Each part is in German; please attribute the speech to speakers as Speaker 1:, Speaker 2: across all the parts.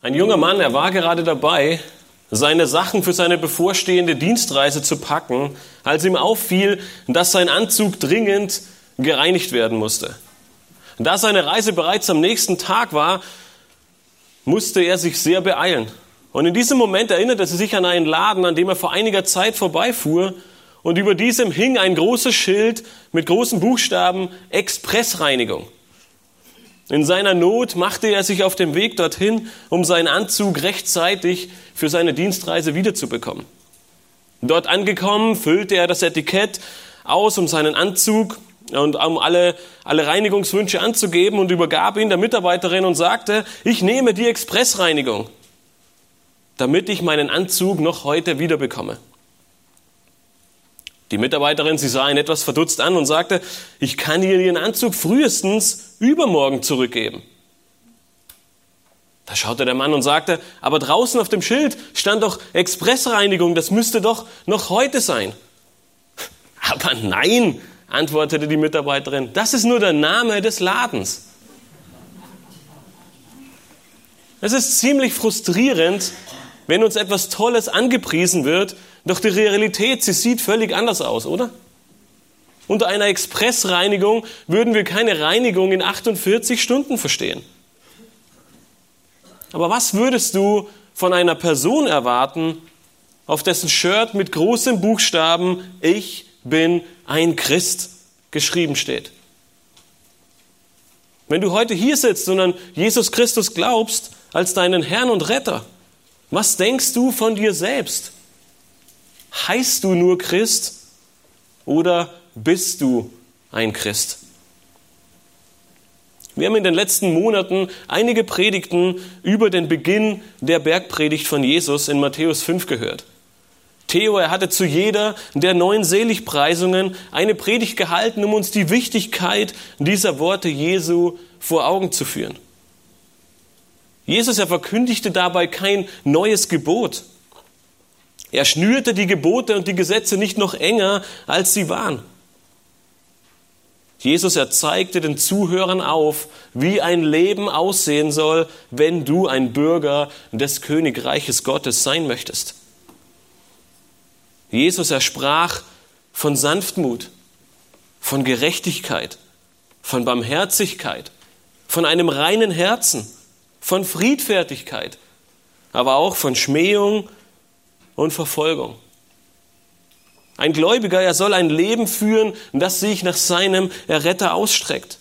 Speaker 1: Ein junger Mann, er war gerade dabei, seine Sachen für seine bevorstehende Dienstreise zu packen, als ihm auffiel, dass sein Anzug dringend gereinigt werden musste. Da seine Reise bereits am nächsten Tag war, musste er sich sehr beeilen. Und in diesem Moment erinnerte er sich an einen Laden, an dem er vor einiger Zeit vorbeifuhr. Und über diesem hing ein großes Schild mit großen Buchstaben Expressreinigung. In seiner Not machte er sich auf den Weg dorthin, um seinen Anzug rechtzeitig für seine Dienstreise wiederzubekommen. Dort angekommen, füllte er das Etikett aus, um seinen Anzug und um alle, alle Reinigungswünsche anzugeben und übergab ihn der Mitarbeiterin und sagte, ich nehme die Expressreinigung, damit ich meinen Anzug noch heute wiederbekomme. Die Mitarbeiterin, sie sah ihn etwas verdutzt an und sagte, ich kann ihr ihren Anzug frühestens übermorgen zurückgeben. Da schaute der Mann und sagte, aber draußen auf dem Schild stand doch Expressreinigung, das müsste doch noch heute sein. Aber nein, antwortete die Mitarbeiterin, das ist nur der Name des Ladens. Es ist ziemlich frustrierend, wenn uns etwas Tolles angepriesen wird, doch die Realität, sie sieht völlig anders aus, oder? Unter einer Expressreinigung würden wir keine Reinigung in 48 Stunden verstehen. Aber was würdest du von einer Person erwarten, auf dessen Shirt mit großen Buchstaben Ich bin ein Christ geschrieben steht. Wenn du heute hier sitzt und an Jesus Christus glaubst als deinen Herrn und Retter, was denkst du von dir selbst? Heißt du nur Christ oder bist du ein Christ? Wir haben in den letzten Monaten einige Predigten über den Beginn der Bergpredigt von Jesus in Matthäus 5 gehört. Theo, er hatte zu jeder der neun Seligpreisungen eine Predigt gehalten, um uns die Wichtigkeit dieser Worte Jesu vor Augen zu führen. Jesus, er verkündigte dabei kein neues Gebot. Er schnürte die Gebote und die Gesetze nicht noch enger, als sie waren. Jesus, er zeigte den Zuhörern auf, wie ein Leben aussehen soll, wenn du ein Bürger des Königreiches Gottes sein möchtest. Jesus, er sprach von Sanftmut, von Gerechtigkeit, von Barmherzigkeit, von einem reinen Herzen, von Friedfertigkeit, aber auch von Schmähung und Verfolgung. Ein Gläubiger, er soll ein Leben führen, das sich nach seinem Erretter ausstreckt.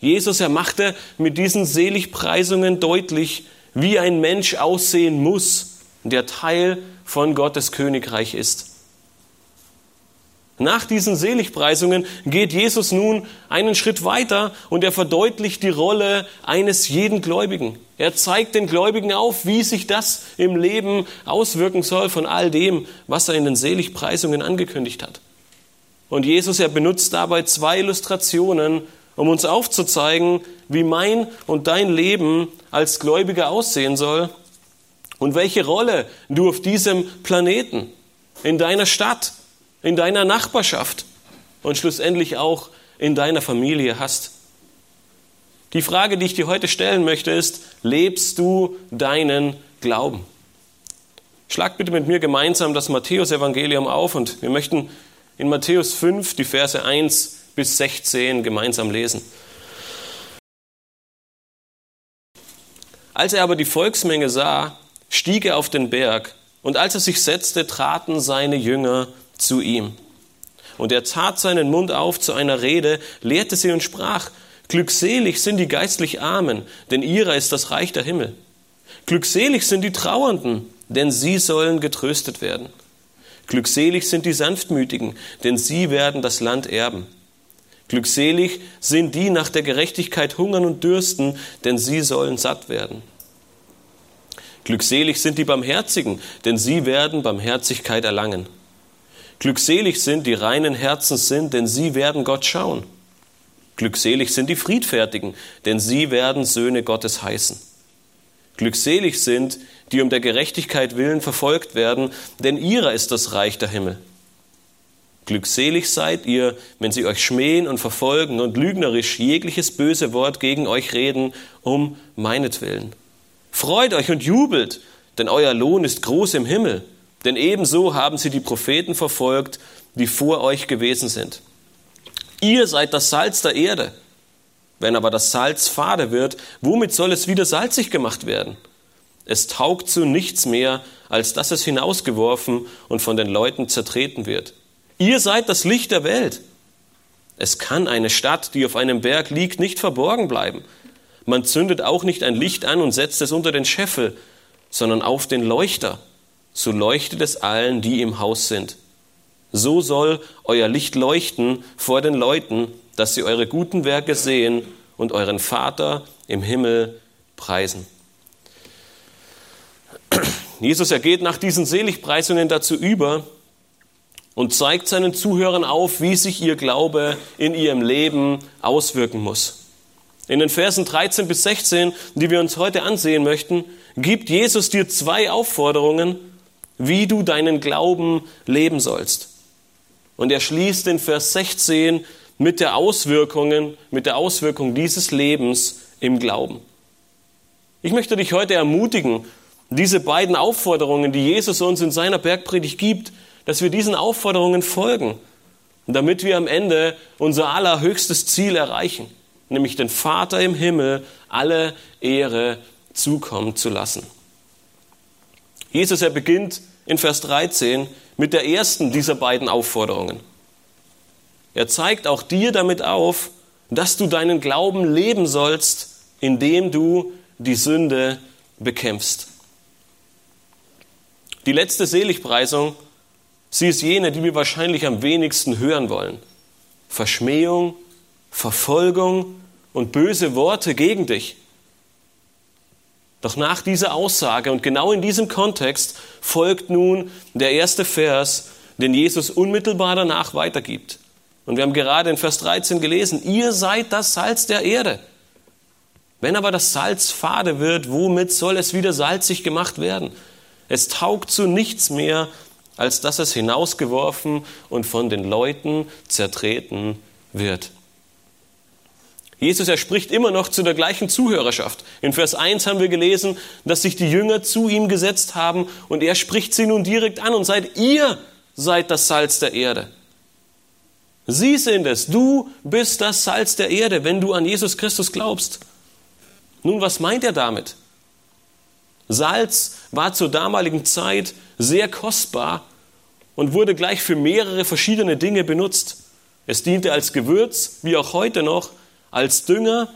Speaker 1: Jesus, er machte mit diesen Seligpreisungen deutlich, wie ein Mensch aussehen muss, der Teil von Gottes Königreich ist. Nach diesen Seligpreisungen geht Jesus nun einen Schritt weiter und er verdeutlicht die Rolle eines jeden Gläubigen. Er zeigt den Gläubigen auf, wie sich das im Leben auswirken soll von all dem, was er in den Seligpreisungen angekündigt hat. Und Jesus, er benutzt dabei zwei Illustrationen, um uns aufzuzeigen, wie mein und dein Leben als Gläubiger aussehen soll und welche Rolle du auf diesem Planeten, in deiner Stadt, in deiner Nachbarschaft und schlussendlich auch in deiner Familie hast. Die Frage, die ich dir heute stellen möchte, ist, lebst du deinen Glauben? Schlag bitte mit mir gemeinsam das Matthäus-Evangelium auf und wir möchten in Matthäus 5 die Verse 1 bis 16 gemeinsam lesen. Als er aber die Volksmenge sah, stieg er auf den Berg, und als er sich setzte, traten seine Jünger zu ihm. Und er tat seinen Mund auf zu einer Rede, lehrte sie und sprach, Glückselig sind die geistlich Armen, denn ihrer ist das Reich der Himmel. Glückselig sind die Trauernden, denn sie sollen getröstet werden. Glückselig sind die Sanftmütigen, denn sie werden das Land erben. Glückselig sind die nach der Gerechtigkeit hungern und dürsten, denn sie sollen satt werden. Glückselig sind die Barmherzigen, denn sie werden Barmherzigkeit erlangen. Glückselig sind die reinen Herzens sind, denn sie werden Gott schauen. Glückselig sind die Friedfertigen, denn sie werden Söhne Gottes heißen. Glückselig sind, die um der Gerechtigkeit willen verfolgt werden, denn ihrer ist das Reich der Himmel. Glückselig seid ihr, wenn sie euch schmähen und verfolgen und lügnerisch jegliches böse Wort gegen euch reden, um meinetwillen. Freut euch und jubelt, denn euer Lohn ist groß im Himmel. Denn ebenso haben sie die Propheten verfolgt, die vor euch gewesen sind. Ihr seid das Salz der Erde. Wenn aber das Salz fade wird, womit soll es wieder salzig gemacht werden? Es taugt zu nichts mehr, als dass es hinausgeworfen und von den Leuten zertreten wird. Ihr seid das Licht der Welt. Es kann eine Stadt, die auf einem Berg liegt, nicht verborgen bleiben. Man zündet auch nicht ein Licht an und setzt es unter den Scheffel, sondern auf den Leuchter. So leuchtet es allen, die im Haus sind. So soll euer Licht leuchten vor den Leuten, dass sie eure guten Werke sehen und euren Vater im Himmel preisen. Jesus ergeht nach diesen Seligpreisungen dazu über und zeigt seinen Zuhörern auf, wie sich ihr Glaube in ihrem Leben auswirken muss. In den Versen 13 bis 16, die wir uns heute ansehen möchten, gibt Jesus dir zwei Aufforderungen, wie du deinen Glauben leben sollst. Und er schließt in Vers 16 mit der Auswirkungen, mit der Auswirkung dieses Lebens im Glauben. Ich möchte dich heute ermutigen, diese beiden Aufforderungen, die Jesus uns in seiner Bergpredigt gibt, dass wir diesen Aufforderungen folgen, damit wir am Ende unser allerhöchstes Ziel erreichen, nämlich den Vater im Himmel alle Ehre zukommen zu lassen. Jesus, er beginnt in Vers 13 mit der ersten dieser beiden Aufforderungen. Er zeigt auch dir damit auf, dass du deinen Glauben leben sollst, indem du die Sünde bekämpfst. Die letzte Seligpreisung, sie ist jene, die wir wahrscheinlich am wenigsten hören wollen. Verschmähung, Verfolgung und böse Worte gegen dich. Doch nach dieser Aussage und genau in diesem Kontext folgt nun der erste Vers, den Jesus unmittelbar danach weitergibt. Und wir haben gerade in Vers 13 gelesen, ihr seid das Salz der Erde. Wenn aber das Salz fade wird, womit soll es wieder salzig gemacht werden? Es taugt zu nichts mehr, als dass es hinausgeworfen und von den Leuten zertreten wird. Jesus, er spricht immer noch zu der gleichen Zuhörerschaft. In Vers 1 haben wir gelesen, dass sich die Jünger zu ihm gesetzt haben und er spricht sie nun direkt an und sagt, ihr seid das Salz der Erde. Sie sind es. Du bist das Salz der Erde, wenn du an Jesus Christus glaubst. Nun, was meint er damit? Salz war zur damaligen Zeit sehr kostbar und wurde gleich für mehrere verschiedene Dinge benutzt. Es diente als Gewürz, wie auch heute noch, als Dünger.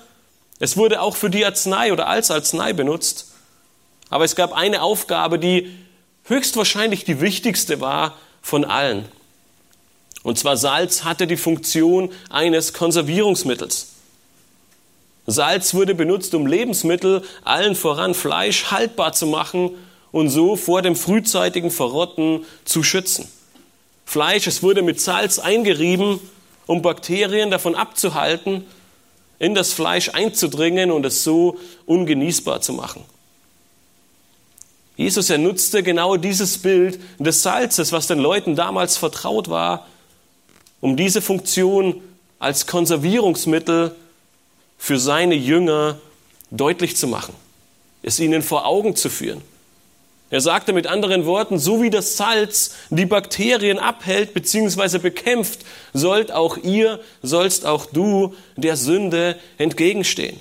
Speaker 1: Es wurde auch für die Arznei oder als Arznei benutzt. Aber es gab eine Aufgabe, die höchstwahrscheinlich die wichtigste war von allen. Und zwar Salz hatte die Funktion eines Konservierungsmittels. Salz wurde benutzt, um Lebensmittel, allen voran Fleisch, haltbar zu machen und so vor dem frühzeitigen Verrotten zu schützen. Fleisch, es wurde mit Salz eingerieben, um Bakterien davon abzuhalten, in das Fleisch einzudringen und es so ungenießbar zu machen. Jesus, er nutzte genau dieses Bild des Salzes, was den Leuten damals vertraut war, um diese Funktion als Konservierungsmittel für seine Jünger deutlich zu machen, es ihnen vor Augen zu führen. Er sagte mit anderen Worten, so wie das Salz die Bakterien abhält bzw. bekämpft, sollt auch ihr, sollst auch du der Sünde entgegenstehen.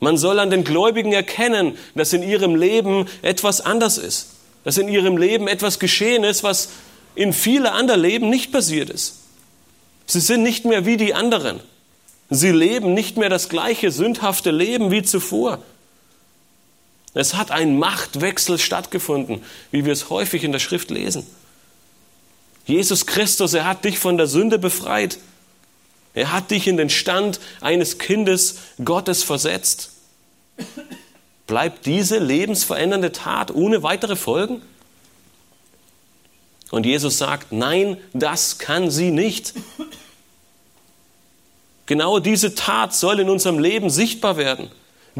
Speaker 1: Man soll an den Gläubigen erkennen, dass in ihrem Leben etwas anders ist, dass in ihrem Leben etwas geschehen ist, was in viele andere Leben nicht passiert ist. Sie sind nicht mehr wie die anderen. Sie leben nicht mehr das gleiche sündhafte Leben wie zuvor. Es hat ein Machtwechsel stattgefunden, wie wir es häufig in der Schrift lesen. Jesus Christus, er hat dich von der Sünde befreit. Er hat dich in den Stand eines Kindes Gottes versetzt. Bleibt diese lebensverändernde Tat ohne weitere Folgen? Und Jesus sagt, nein, das kann sie nicht. Genau diese Tat soll in unserem Leben sichtbar werden.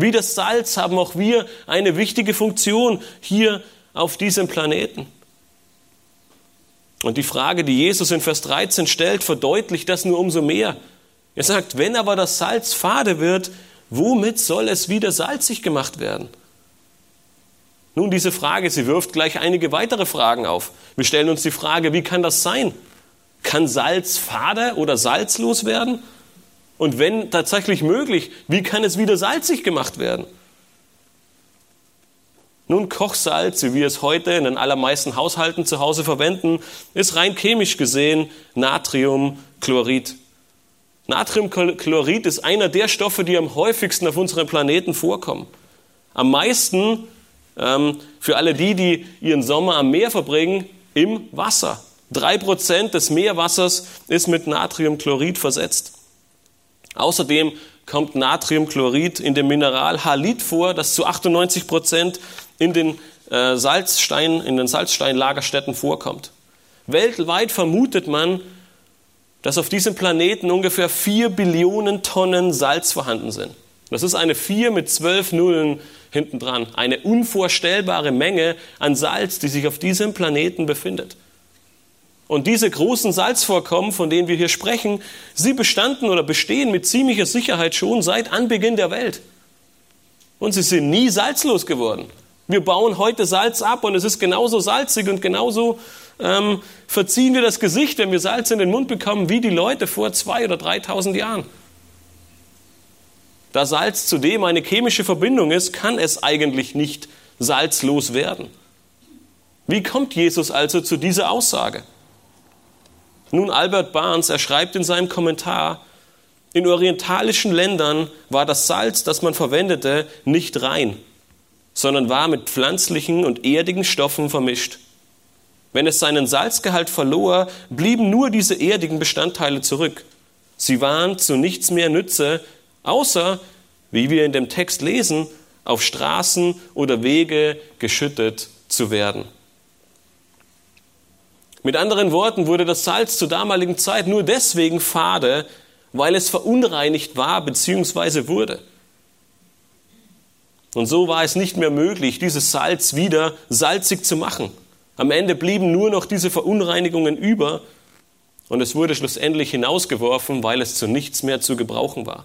Speaker 1: Wie das Salz haben auch wir eine wichtige Funktion hier auf diesem Planeten. Und die Frage, die Jesus in Vers 13 stellt, verdeutlicht das nur umso mehr. Er sagt, wenn aber das Salz fade wird, womit soll es wieder salzig gemacht werden? Nun, diese Frage, sie wirft gleich einige weitere Fragen auf. Wir stellen uns die Frage, wie kann das sein? Kann Salz fade oder salzlos werden? Und wenn tatsächlich möglich, wie kann es wieder salzig gemacht werden? Nun, Kochsalz, wie wir es heute in den allermeisten Haushalten zu Hause verwenden, ist rein chemisch gesehen Natriumchlorid. Natriumchlorid ist einer der Stoffe, die am häufigsten auf unserem Planeten vorkommen. Am meisten ähm, für alle die, die ihren Sommer am Meer verbringen, im Wasser. Drei Prozent des Meerwassers ist mit Natriumchlorid versetzt. Außerdem kommt Natriumchlorid in dem Mineral Halit vor, das zu 98 Prozent in den äh, Salzstein, in den Salzsteinlagerstätten vorkommt. Weltweit vermutet man, dass auf diesem Planeten ungefähr 4 Billionen Tonnen Salz vorhanden sind. Das ist eine 4 mit 12 Nullen hinten dran. Eine unvorstellbare Menge an Salz, die sich auf diesem Planeten befindet. Und diese großen Salzvorkommen, von denen wir hier sprechen, sie bestanden oder bestehen mit ziemlicher Sicherheit schon seit Anbeginn der Welt. Und sie sind nie salzlos geworden. Wir bauen heute Salz ab und es ist genauso salzig und genauso ähm, verziehen wir das Gesicht, wenn wir Salz in den Mund bekommen, wie die Leute vor zwei oder dreitausend Jahren. Da Salz zudem eine chemische Verbindung ist, kann es eigentlich nicht salzlos werden. Wie kommt Jesus also zu dieser Aussage? Nun, Albert Barnes, er schreibt in seinem Kommentar, in orientalischen Ländern war das Salz, das man verwendete, nicht rein sondern war mit pflanzlichen und erdigen Stoffen vermischt. Wenn es seinen Salzgehalt verlor, blieben nur diese erdigen Bestandteile zurück. Sie waren zu nichts mehr Nütze, außer, wie wir in dem Text lesen, auf Straßen oder Wege geschüttet zu werden. Mit anderen Worten wurde das Salz zur damaligen Zeit nur deswegen fade, weil es verunreinigt war bzw. wurde. Und so war es nicht mehr möglich, dieses Salz wieder salzig zu machen. Am Ende blieben nur noch diese Verunreinigungen über und es wurde schlussendlich hinausgeworfen, weil es zu nichts mehr zu gebrauchen war.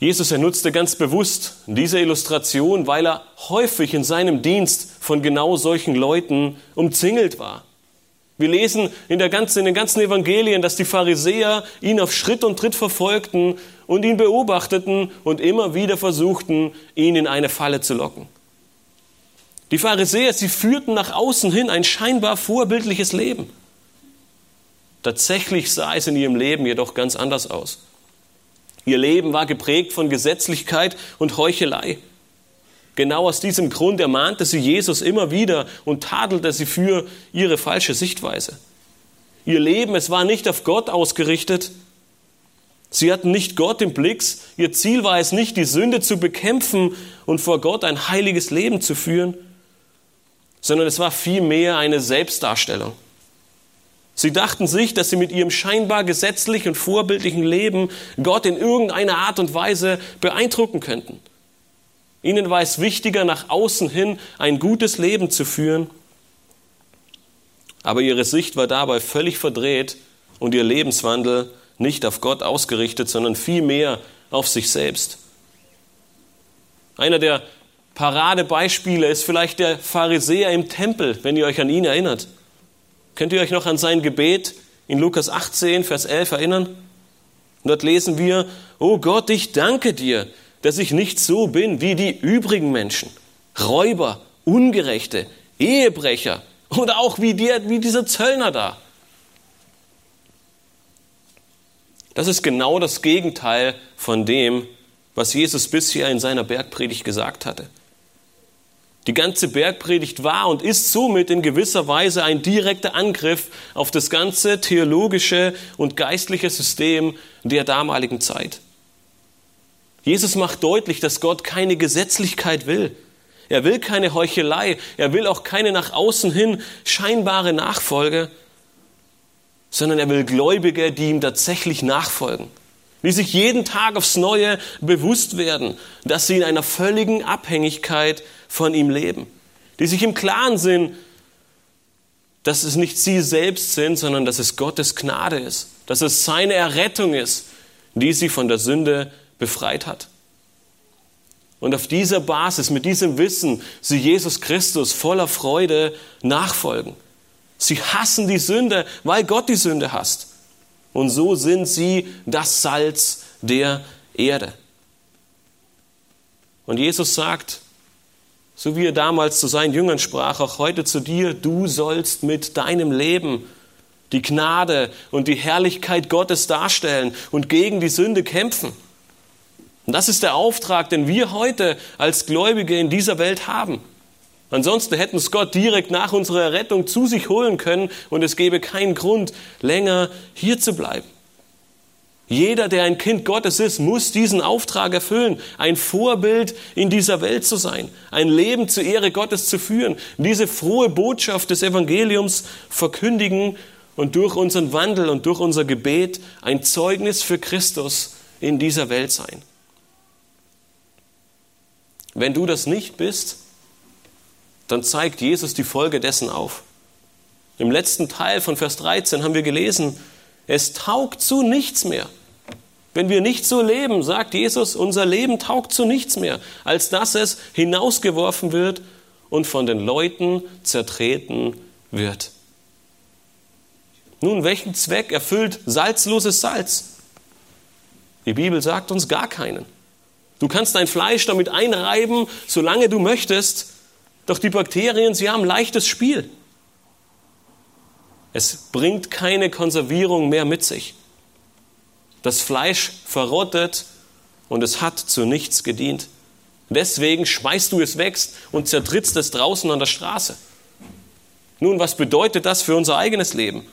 Speaker 1: Jesus er nutzte ganz bewusst diese Illustration, weil er häufig in seinem Dienst von genau solchen Leuten umzingelt war. Wir lesen in, der ganzen, in den ganzen Evangelien, dass die Pharisäer ihn auf Schritt und Tritt verfolgten und ihn beobachteten und immer wieder versuchten, ihn in eine Falle zu locken. Die Pharisäer, sie führten nach außen hin ein scheinbar vorbildliches Leben. Tatsächlich sah es in ihrem Leben jedoch ganz anders aus. Ihr Leben war geprägt von Gesetzlichkeit und Heuchelei. Genau aus diesem Grund ermahnte sie Jesus immer wieder und tadelte sie für ihre falsche Sichtweise. Ihr Leben, es war nicht auf Gott ausgerichtet. Sie hatten nicht Gott im Blick. Ihr Ziel war es nicht, die Sünde zu bekämpfen und vor Gott ein heiliges Leben zu führen, sondern es war vielmehr eine Selbstdarstellung. Sie dachten sich, dass sie mit ihrem scheinbar gesetzlichen und vorbildlichen Leben Gott in irgendeiner Art und Weise beeindrucken könnten. Ihnen war es wichtiger, nach außen hin ein gutes Leben zu führen, aber ihre Sicht war dabei völlig verdreht und ihr Lebenswandel nicht auf Gott ausgerichtet, sondern vielmehr auf sich selbst. Einer der Paradebeispiele ist vielleicht der Pharisäer im Tempel, wenn ihr euch an ihn erinnert. Könnt ihr euch noch an sein Gebet in Lukas 18, Vers 11 erinnern? Dort lesen wir, Oh Gott, ich danke dir, dass ich nicht so bin wie die übrigen Menschen. Räuber, Ungerechte, Ehebrecher oder auch wie, der, wie dieser Zöllner da. Das ist genau das Gegenteil von dem, was Jesus bisher in seiner Bergpredigt gesagt hatte. Die ganze Bergpredigt war und ist somit in gewisser Weise ein direkter Angriff auf das ganze theologische und geistliche System der damaligen Zeit. Jesus macht deutlich, dass Gott keine Gesetzlichkeit will. Er will keine Heuchelei. Er will auch keine nach außen hin scheinbare Nachfolge, sondern er will Gläubige, die ihm tatsächlich nachfolgen. Die sich jeden Tag aufs Neue bewusst werden, dass sie in einer völligen Abhängigkeit von ihm leben. Die sich im Klaren sind, dass es nicht sie selbst sind, sondern dass es Gottes Gnade ist. Dass es seine Errettung ist, die sie von der Sünde befreit hat. Und auf dieser Basis, mit diesem Wissen, sie Jesus Christus voller Freude nachfolgen. Sie hassen die Sünde, weil Gott die Sünde hasst. Und so sind sie das Salz der Erde. Und Jesus sagt, so wie er damals zu seinen Jüngern sprach, auch heute zu dir, du sollst mit deinem Leben die Gnade und die Herrlichkeit Gottes darstellen und gegen die Sünde kämpfen. Und das ist der Auftrag, den wir heute als Gläubige in dieser Welt haben. Ansonsten hätten es Gott direkt nach unserer Errettung zu sich holen können und es gäbe keinen Grund, länger hier zu bleiben. Jeder, der ein Kind Gottes ist, muss diesen Auftrag erfüllen, ein Vorbild in dieser Welt zu sein, ein Leben zur Ehre Gottes zu führen, diese frohe Botschaft des Evangeliums verkündigen und durch unseren Wandel und durch unser Gebet ein Zeugnis für Christus in dieser Welt sein. Wenn du das nicht bist, dann zeigt Jesus die Folge dessen auf. Im letzten Teil von Vers 13 haben wir gelesen, es taugt zu nichts mehr wenn wir nicht so leben, sagt Jesus, unser Leben taugt zu nichts mehr, als dass es hinausgeworfen wird und von den Leuten zertreten wird. Nun, welchen Zweck erfüllt salzloses Salz? Die Bibel sagt uns gar keinen. Du kannst dein Fleisch damit einreiben, solange du möchtest, doch die Bakterien, sie haben leichtes Spiel. Es bringt keine Konservierung mehr mit sich. Das Fleisch verrottet und es hat zu nichts gedient. Deswegen schmeißt du es weg und zertrittst es draußen an der Straße. Nun, was bedeutet das für unser eigenes Leben?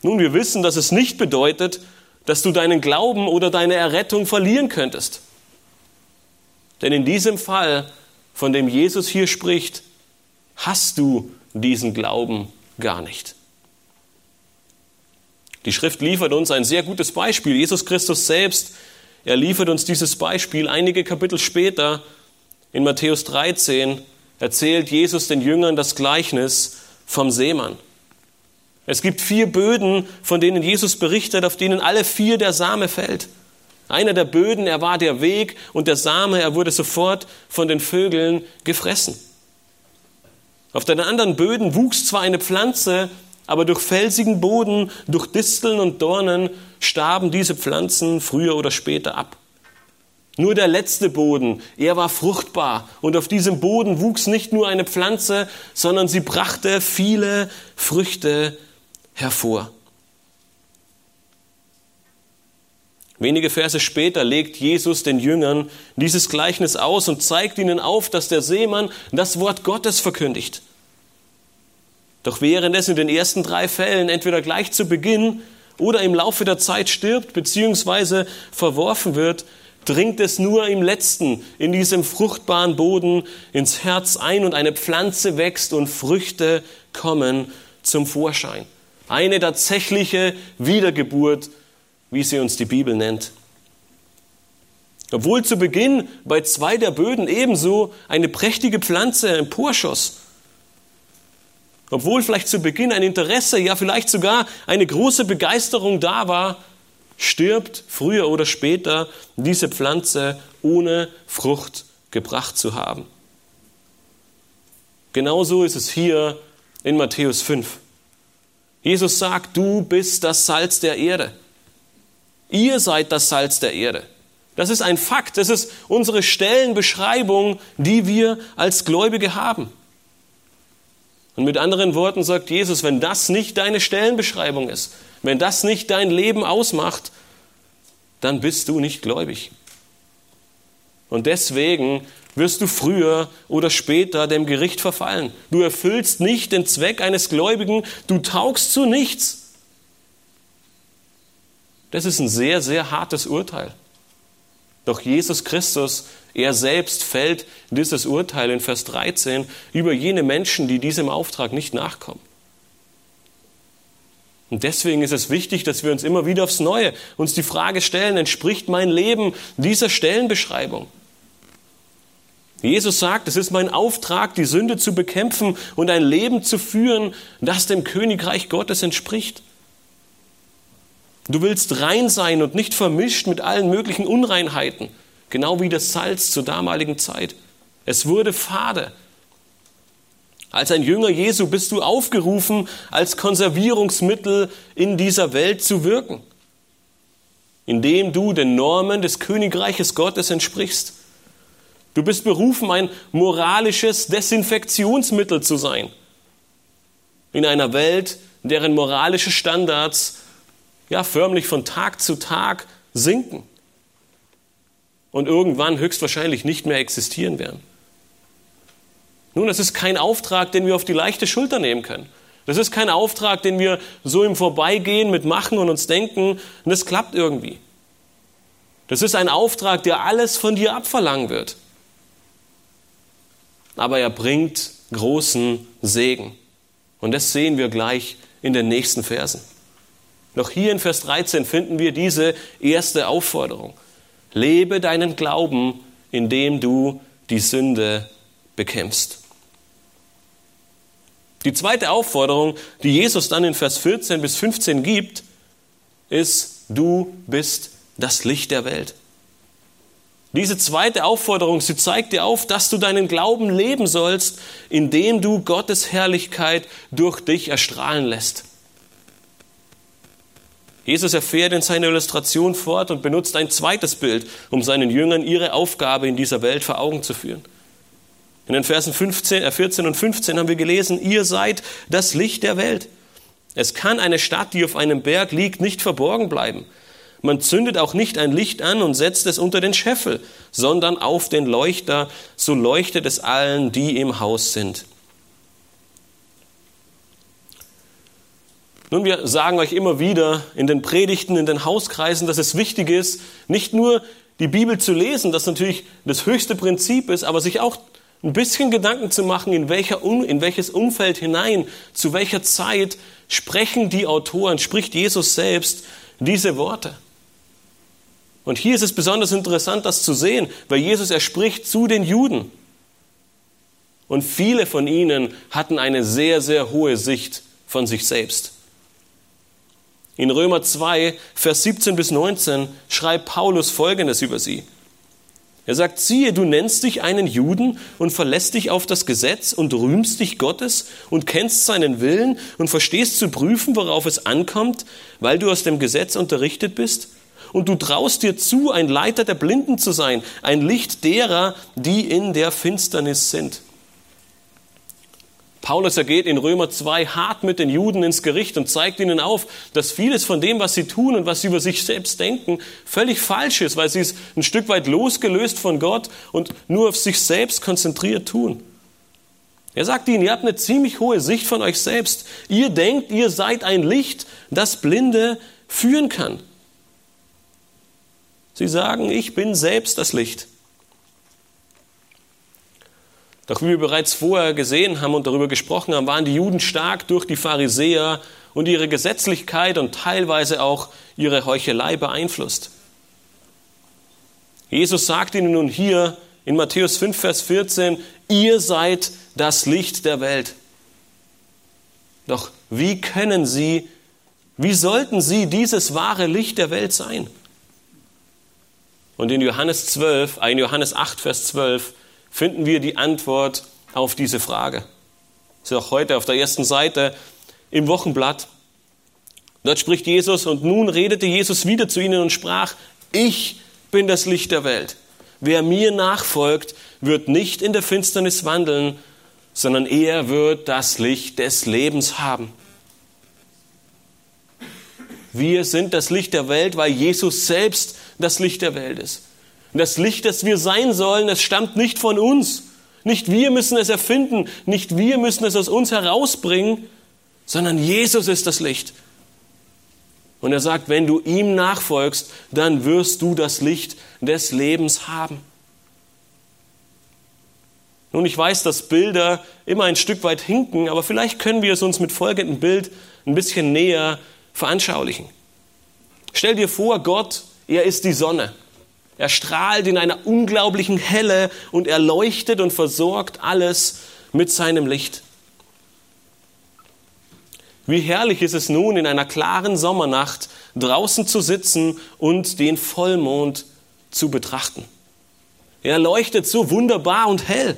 Speaker 1: Nun, wir wissen, dass es nicht bedeutet, dass du deinen Glauben oder deine Errettung verlieren könntest. Denn in diesem Fall, von dem Jesus hier spricht, hast du diesen Glauben gar nicht. Die Schrift liefert uns ein sehr gutes Beispiel. Jesus Christus selbst, er liefert uns dieses Beispiel. Einige Kapitel später, in Matthäus 13, erzählt Jesus den Jüngern das Gleichnis vom Seemann. Es gibt vier Böden, von denen Jesus berichtet, auf denen alle vier der Same fällt. Einer der Böden, er war der Weg und der Same, er wurde sofort von den Vögeln gefressen. Auf den anderen Böden wuchs zwar eine Pflanze, aber durch felsigen Boden, durch Disteln und Dornen starben diese Pflanzen früher oder später ab. Nur der letzte Boden, er war fruchtbar und auf diesem Boden wuchs nicht nur eine Pflanze, sondern sie brachte viele Früchte hervor. Wenige Verse später legt Jesus den Jüngern dieses Gleichnis aus und zeigt ihnen auf, dass der Seemann das Wort Gottes verkündigt. Doch während es in den ersten drei Fällen entweder gleich zu Beginn oder im Laufe der Zeit stirbt bzw. verworfen wird, dringt es nur im letzten, in diesem fruchtbaren Boden ins Herz ein und eine Pflanze wächst und Früchte kommen zum Vorschein. Eine tatsächliche Wiedergeburt, wie sie uns die Bibel nennt. Obwohl zu Beginn bei zwei der Böden ebenso eine prächtige Pflanze emporschoss, obwohl vielleicht zu Beginn ein Interesse, ja vielleicht sogar eine große Begeisterung da war, stirbt früher oder später diese Pflanze ohne Frucht gebracht zu haben. Genauso ist es hier in Matthäus 5. Jesus sagt, du bist das Salz der Erde. Ihr seid das Salz der Erde. Das ist ein Fakt, das ist unsere Stellenbeschreibung, die wir als Gläubige haben. Und mit anderen Worten sagt Jesus, wenn das nicht deine Stellenbeschreibung ist, wenn das nicht dein Leben ausmacht, dann bist du nicht gläubig. Und deswegen wirst du früher oder später dem Gericht verfallen. Du erfüllst nicht den Zweck eines Gläubigen, du taugst zu nichts. Das ist ein sehr, sehr hartes Urteil. Doch Jesus Christus er selbst fällt dieses Urteil in Vers 13 über jene Menschen, die diesem Auftrag nicht nachkommen. Und deswegen ist es wichtig, dass wir uns immer wieder aufs Neue uns die Frage stellen, entspricht mein Leben dieser Stellenbeschreibung? Jesus sagt, es ist mein Auftrag, die Sünde zu bekämpfen und ein Leben zu führen, das dem Königreich Gottes entspricht. Du willst rein sein und nicht vermischt mit allen möglichen Unreinheiten. Genau wie das Salz zur damaligen Zeit. Es wurde fade. Als ein Jünger Jesu bist du aufgerufen, als Konservierungsmittel in dieser Welt zu wirken, indem du den Normen des Königreiches Gottes entsprichst. Du bist berufen, ein moralisches Desinfektionsmittel zu sein. In einer Welt, deren moralische Standards ja förmlich von Tag zu Tag sinken und irgendwann höchstwahrscheinlich nicht mehr existieren werden. Nun, das ist kein Auftrag, den wir auf die leichte Schulter nehmen können. Das ist kein Auftrag, den wir so im Vorbeigehen mitmachen und uns denken, das klappt irgendwie. Das ist ein Auftrag, der alles von dir abverlangen wird. Aber er bringt großen Segen. Und das sehen wir gleich in den nächsten Versen. Noch hier in Vers 13 finden wir diese erste Aufforderung. Lebe deinen Glauben, indem du die Sünde bekämpfst. Die zweite Aufforderung, die Jesus dann in Vers 14 bis 15 gibt, ist, du bist das Licht der Welt. Diese zweite Aufforderung, sie zeigt dir auf, dass du deinen Glauben leben sollst, indem du Gottes Herrlichkeit durch dich erstrahlen lässt. Jesus erfährt in seiner Illustration fort und benutzt ein zweites Bild, um seinen Jüngern ihre Aufgabe in dieser Welt vor Augen zu führen. In den Versen 15, 14 äh, und 15 haben wir gelesen, ihr seid das Licht der Welt. Es kann eine Stadt, die auf einem Berg liegt, nicht verborgen bleiben. Man zündet auch nicht ein Licht an und setzt es unter den Scheffel, sondern auf den Leuchter, so leuchtet es allen, die im Haus sind. Nun, wir sagen euch immer wieder in den Predigten, in den Hauskreisen, dass es wichtig ist, nicht nur die Bibel zu lesen, das natürlich das höchste Prinzip ist, aber sich auch ein bisschen Gedanken zu machen, in, welcher, in welches Umfeld hinein, zu welcher Zeit sprechen die Autoren, spricht Jesus selbst diese Worte. Und hier ist es besonders interessant, das zu sehen, weil Jesus, er spricht zu den Juden. Und viele von ihnen hatten eine sehr, sehr hohe Sicht von sich selbst. In Römer 2, Vers 17 bis 19 schreibt Paulus Folgendes über sie. Er sagt, siehe, du nennst dich einen Juden und verlässt dich auf das Gesetz und rühmst dich Gottes und kennst seinen Willen und verstehst zu prüfen, worauf es ankommt, weil du aus dem Gesetz unterrichtet bist. Und du traust dir zu, ein Leiter der Blinden zu sein, ein Licht derer, die in der Finsternis sind. Paulus ergeht in Römer 2 hart mit den Juden ins Gericht und zeigt ihnen auf, dass vieles von dem, was sie tun und was sie über sich selbst denken, völlig falsch ist, weil sie es ein Stück weit losgelöst von Gott und nur auf sich selbst konzentriert tun. Er sagt ihnen, ihr habt eine ziemlich hohe Sicht von euch selbst. Ihr denkt, ihr seid ein Licht, das Blinde führen kann. Sie sagen, ich bin selbst das Licht. Doch wie wir bereits vorher gesehen haben und darüber gesprochen haben, waren die Juden stark durch die Pharisäer und ihre Gesetzlichkeit und teilweise auch ihre Heuchelei beeinflusst. Jesus sagt ihnen nun hier in Matthäus 5, Vers 14, ihr seid das Licht der Welt. Doch wie können sie, wie sollten sie dieses wahre Licht der Welt sein? Und in Johannes 12, in Johannes 8, Vers 12 finden wir die Antwort auf diese Frage. Das ist auch heute auf der ersten Seite im Wochenblatt. Dort spricht Jesus und nun redete Jesus wieder zu ihnen und sprach, ich bin das Licht der Welt. Wer mir nachfolgt, wird nicht in der Finsternis wandeln, sondern er wird das Licht des Lebens haben. Wir sind das Licht der Welt, weil Jesus selbst das Licht der Welt ist. Und das Licht, das wir sein sollen, das stammt nicht von uns. Nicht wir müssen es erfinden, nicht wir müssen es aus uns herausbringen, sondern Jesus ist das Licht. Und er sagt, wenn du ihm nachfolgst, dann wirst du das Licht des Lebens haben. Nun, ich weiß, dass Bilder immer ein Stück weit hinken, aber vielleicht können wir es uns mit folgendem Bild ein bisschen näher veranschaulichen. Stell dir vor, Gott, er ist die Sonne. Er strahlt in einer unglaublichen Helle und er leuchtet und versorgt alles mit seinem Licht. Wie herrlich ist es nun, in einer klaren Sommernacht draußen zu sitzen und den Vollmond zu betrachten. Er leuchtet so wunderbar und hell.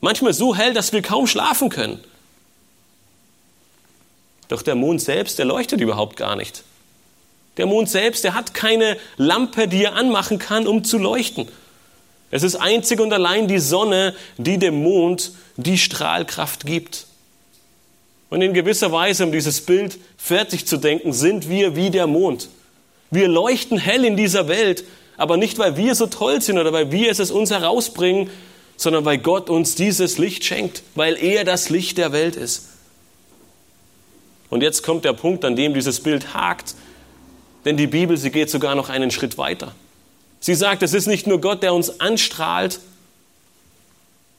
Speaker 1: Manchmal so hell, dass wir kaum schlafen können. Doch der Mond selbst, der leuchtet überhaupt gar nicht. Der Mond selbst, der hat keine Lampe, die er anmachen kann, um zu leuchten. Es ist einzig und allein die Sonne, die dem Mond die Strahlkraft gibt. Und in gewisser Weise, um dieses Bild fertig zu denken, sind wir wie der Mond. Wir leuchten hell in dieser Welt, aber nicht, weil wir so toll sind oder weil wir es uns herausbringen, sondern weil Gott uns dieses Licht schenkt, weil er das Licht der Welt ist. Und jetzt kommt der Punkt, an dem dieses Bild hakt, denn die Bibel, sie geht sogar noch einen Schritt weiter. Sie sagt, es ist nicht nur Gott, der uns anstrahlt,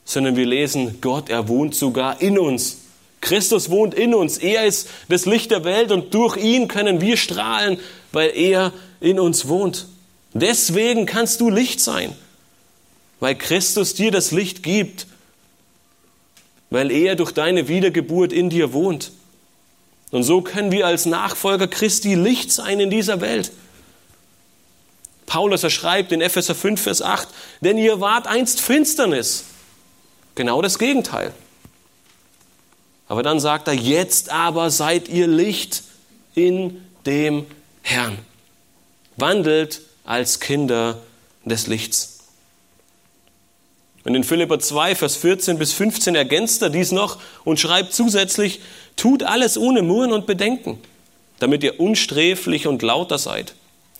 Speaker 1: sondern wir lesen, Gott, er wohnt sogar in uns. Christus wohnt in uns. Er ist das Licht der Welt und durch ihn können wir strahlen, weil er in uns wohnt. Deswegen kannst du Licht sein, weil Christus dir das Licht gibt, weil er durch deine Wiedergeburt in dir wohnt. Und so können wir als Nachfolger Christi Licht sein in dieser Welt. Paulus er schreibt in Epheser 5, Vers 8, denn ihr wart einst Finsternis. Genau das Gegenteil. Aber dann sagt er, jetzt aber seid ihr Licht in dem Herrn. Wandelt als Kinder des Lichts. Und in Philipper 2, Vers 14 bis 15 ergänzt er dies noch und schreibt zusätzlich, tut alles ohne Murren und Bedenken, damit ihr unsträflich und lauter seid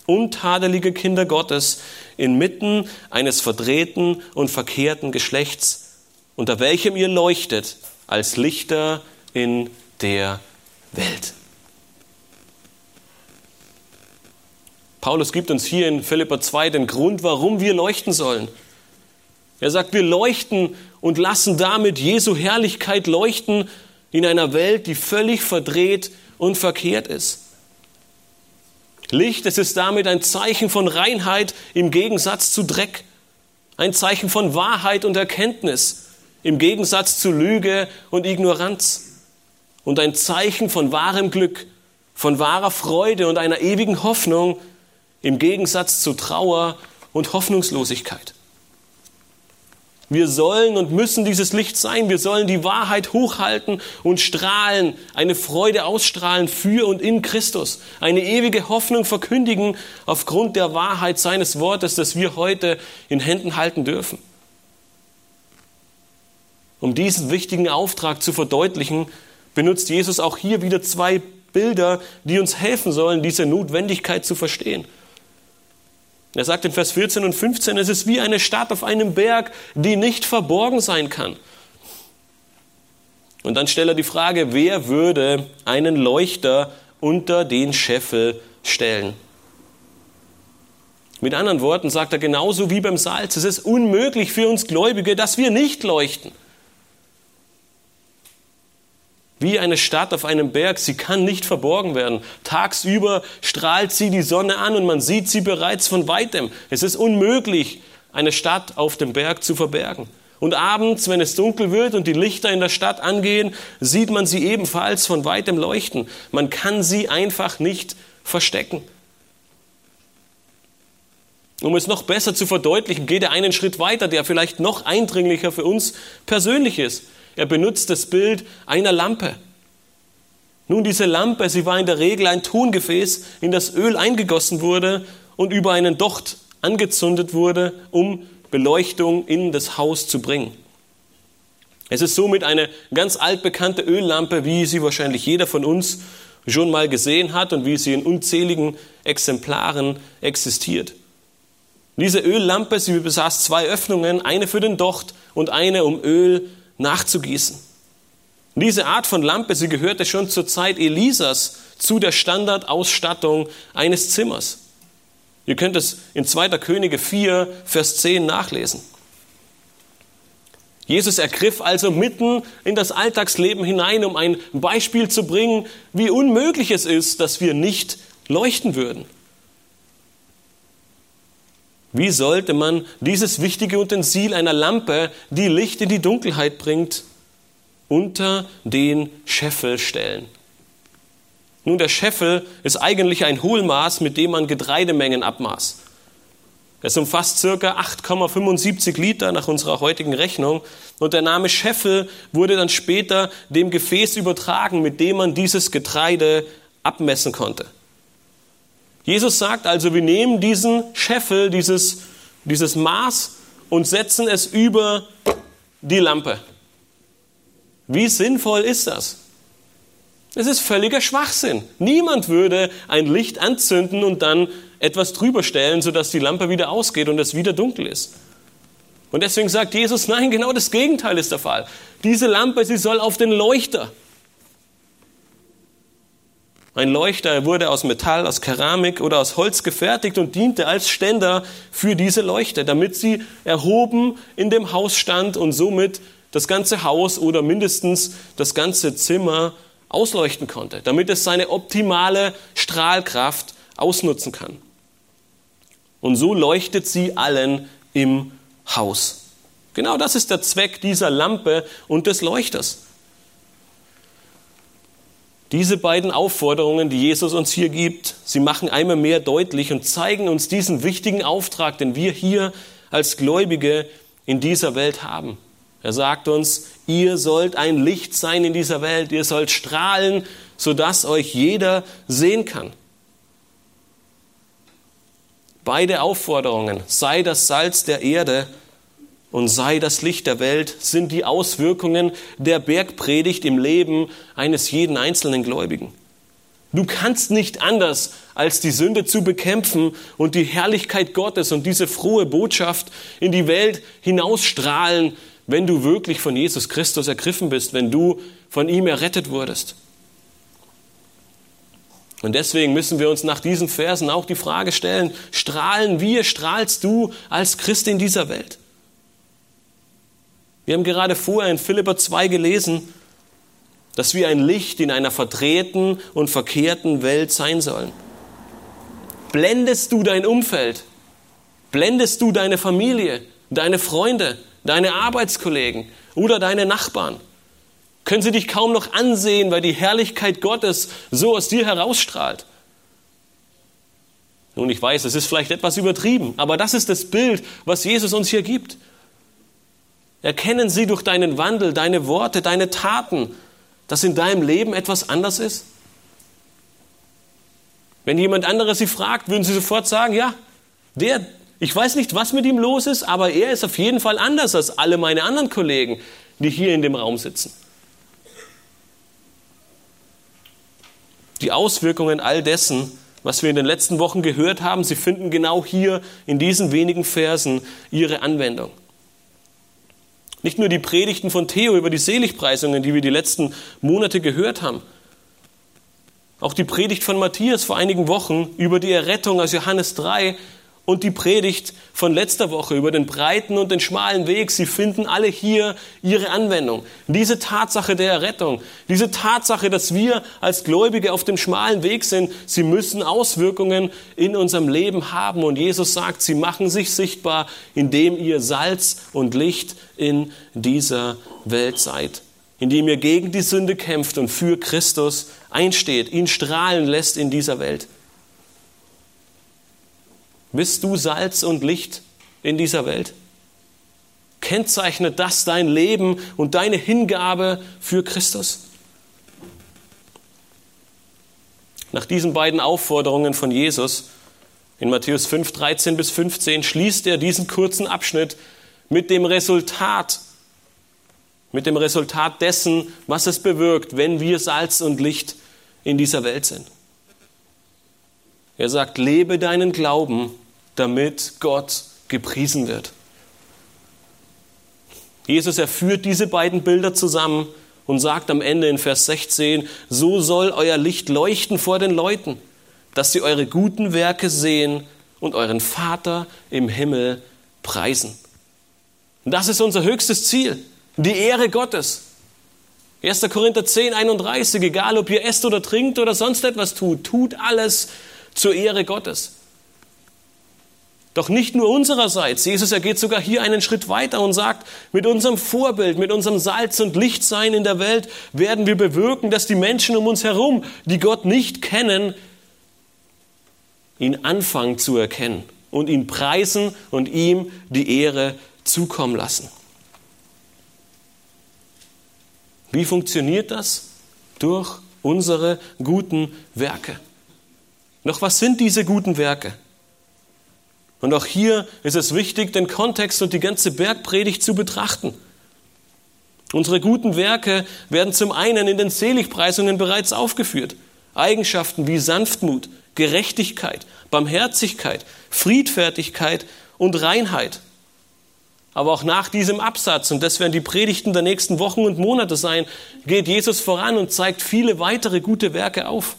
Speaker 1: untadelige Kinder Gottes inmitten eines verdrehten und verkehrten Geschlechts, unter welchem ihr leuchtet als Lichter in der Welt. Paulus gibt uns hier in Philippa 2 den Grund, warum wir leuchten sollen. Er sagt, wir leuchten und lassen damit Jesu Herrlichkeit leuchten in einer Welt, die völlig verdreht und verkehrt ist. Licht, es ist damit ein Zeichen von Reinheit im Gegensatz zu Dreck, ein Zeichen von Wahrheit und Erkenntnis im Gegensatz zu Lüge und Ignoranz und ein Zeichen von wahrem Glück, von wahrer Freude und einer ewigen Hoffnung im Gegensatz zu Trauer und Hoffnungslosigkeit. Wir sollen und müssen dieses Licht sein. Wir sollen die Wahrheit hochhalten und strahlen, eine Freude ausstrahlen für und in Christus, eine ewige Hoffnung verkündigen aufgrund der Wahrheit seines Wortes, das wir heute in Händen halten dürfen. Um diesen wichtigen Auftrag zu verdeutlichen, benutzt Jesus auch hier wieder zwei Bilder, die uns helfen sollen, diese Notwendigkeit zu verstehen. Er sagt in Vers 14 und 15, es ist wie eine Stadt auf einem Berg, die nicht verborgen sein kann. Und dann stellt er die Frage, wer würde einen Leuchter unter den Scheffel stellen? Mit anderen Worten sagt er genauso wie beim Salz, es ist unmöglich für uns Gläubige, dass wir nicht leuchten. Wie eine Stadt auf einem Berg, sie kann nicht verborgen werden. Tagsüber strahlt sie die Sonne an und man sieht sie bereits von weitem. Es ist unmöglich, eine Stadt auf dem Berg zu verbergen. Und abends, wenn es dunkel wird und die Lichter in der Stadt angehen, sieht man sie ebenfalls von weitem leuchten. Man kann sie einfach nicht verstecken. Um es noch besser zu verdeutlichen, geht er einen Schritt weiter, der vielleicht noch eindringlicher für uns persönlich ist. Er benutzt das Bild einer Lampe. Nun, diese Lampe, sie war in der Regel ein Tongefäß, in das Öl eingegossen wurde und über einen Docht angezündet wurde, um Beleuchtung in das Haus zu bringen. Es ist somit eine ganz altbekannte Öllampe, wie sie wahrscheinlich jeder von uns schon mal gesehen hat und wie sie in unzähligen Exemplaren existiert. Diese Öllampe, sie besaß zwei Öffnungen, eine für den Docht und eine, um Öl nachzugießen. Diese Art von Lampe, sie gehörte schon zur Zeit Elisas zu der Standardausstattung eines Zimmers. Ihr könnt es in 2. Könige 4, Vers 10 nachlesen. Jesus ergriff also mitten in das Alltagsleben hinein, um ein Beispiel zu bringen, wie unmöglich es ist, dass wir nicht leuchten würden. Wie sollte man dieses wichtige Utensil einer Lampe, die Licht in die Dunkelheit bringt, unter den Scheffel stellen? Nun, der Scheffel ist eigentlich ein Hohlmaß, mit dem man Getreidemengen abmaß. Es umfasst circa 8,75 Liter nach unserer heutigen Rechnung. Und der Name Scheffel wurde dann später dem Gefäß übertragen, mit dem man dieses Getreide abmessen konnte. Jesus sagt also, wir nehmen diesen Scheffel, dieses, dieses Maß und setzen es über die Lampe. Wie sinnvoll ist das? Es ist völliger Schwachsinn. Niemand würde ein Licht anzünden und dann etwas drüber stellen, sodass die Lampe wieder ausgeht und es wieder dunkel ist. Und deswegen sagt Jesus, nein, genau das Gegenteil ist der Fall. Diese Lampe, sie soll auf den Leuchter. Ein Leuchter wurde aus Metall, aus Keramik oder aus Holz gefertigt und diente als Ständer für diese Leuchte, damit sie erhoben in dem Haus stand und somit das ganze Haus oder mindestens das ganze Zimmer ausleuchten konnte, damit es seine optimale Strahlkraft ausnutzen kann. Und so leuchtet sie allen im Haus. Genau das ist der Zweck dieser Lampe und des Leuchters. Diese beiden Aufforderungen, die Jesus uns hier gibt, sie machen einmal mehr deutlich und zeigen uns diesen wichtigen Auftrag, den wir hier als Gläubige in dieser Welt haben. Er sagt uns, ihr sollt ein Licht sein in dieser Welt, ihr sollt strahlen, sodass euch jeder sehen kann. Beide Aufforderungen, sei das Salz der Erde und sei das Licht der Welt, sind die Auswirkungen der Bergpredigt im Leben eines jeden einzelnen Gläubigen. Du kannst nicht anders, als die Sünde zu bekämpfen und die Herrlichkeit Gottes und diese frohe Botschaft in die Welt hinausstrahlen, wenn du wirklich von Jesus Christus ergriffen bist, wenn du von ihm errettet wurdest. Und deswegen müssen wir uns nach diesen Versen auch die Frage stellen, strahlen wir, strahlst du als Christ in dieser Welt? Wir haben gerade vorher in Philippa 2 gelesen, dass wir ein Licht in einer verdrehten und verkehrten Welt sein sollen. Blendest du dein Umfeld? Blendest du deine Familie, deine Freunde, deine Arbeitskollegen oder deine Nachbarn? Können sie dich kaum noch ansehen, weil die Herrlichkeit Gottes so aus dir herausstrahlt? Nun, ich weiß, es ist vielleicht etwas übertrieben, aber das ist das Bild, was Jesus uns hier gibt. Erkennen sie durch deinen Wandel, deine Worte, deine Taten, dass in deinem Leben etwas anders ist? Wenn jemand anderes sie fragt, würden sie sofort sagen, ja, der, ich weiß nicht, was mit ihm los ist, aber er ist auf jeden Fall anders als alle meine anderen Kollegen, die hier in dem Raum sitzen. Die Auswirkungen all dessen, was wir in den letzten Wochen gehört haben, sie finden genau hier in diesen wenigen Versen ihre Anwendung. Nicht nur die Predigten von Theo über die Seligpreisungen, die wir die letzten Monate gehört haben, auch die Predigt von Matthias vor einigen Wochen über die Errettung aus Johannes 3 und die Predigt von letzter Woche über den breiten und den schmalen Weg, sie finden alle hier ihre Anwendung. Diese Tatsache der Errettung, diese Tatsache, dass wir als Gläubige auf dem schmalen Weg sind, sie müssen Auswirkungen in unserem Leben haben. Und Jesus sagt, sie machen sich sichtbar, indem ihr Salz und Licht in dieser Welt seid. Indem ihr gegen die Sünde kämpft und für Christus einsteht, ihn strahlen lässt in dieser Welt. Bist du Salz und Licht in dieser Welt? Kennzeichnet das dein Leben und deine Hingabe für Christus? Nach diesen beiden Aufforderungen von Jesus in Matthäus 5, 13 bis 15 schließt er diesen kurzen Abschnitt mit dem Resultat, mit dem Resultat dessen, was es bewirkt, wenn wir Salz und Licht in dieser Welt sind. Er sagt, lebe deinen Glauben damit Gott gepriesen wird. Jesus erführt diese beiden Bilder zusammen und sagt am Ende in Vers 16, so soll euer Licht leuchten vor den Leuten, dass sie eure guten Werke sehen und euren Vater im Himmel preisen. Das ist unser höchstes Ziel, die Ehre Gottes. 1. Korinther 10, 31, egal ob ihr esst oder trinkt oder sonst etwas tut, tut alles zur Ehre Gottes. Doch nicht nur unsererseits. Jesus, er geht sogar hier einen Schritt weiter und sagt, mit unserem Vorbild, mit unserem Salz und Lichtsein in der Welt werden wir bewirken, dass die Menschen um uns herum, die Gott nicht kennen, ihn anfangen zu erkennen und ihn preisen und ihm die Ehre zukommen lassen. Wie funktioniert das? Durch unsere guten Werke. Doch was sind diese guten Werke? Und auch hier ist es wichtig, den Kontext und die ganze Bergpredigt zu betrachten. Unsere guten Werke werden zum einen in den Seligpreisungen bereits aufgeführt. Eigenschaften wie Sanftmut, Gerechtigkeit, Barmherzigkeit, Friedfertigkeit und Reinheit. Aber auch nach diesem Absatz, und das werden die Predigten der nächsten Wochen und Monate sein, geht Jesus voran und zeigt viele weitere gute Werke auf.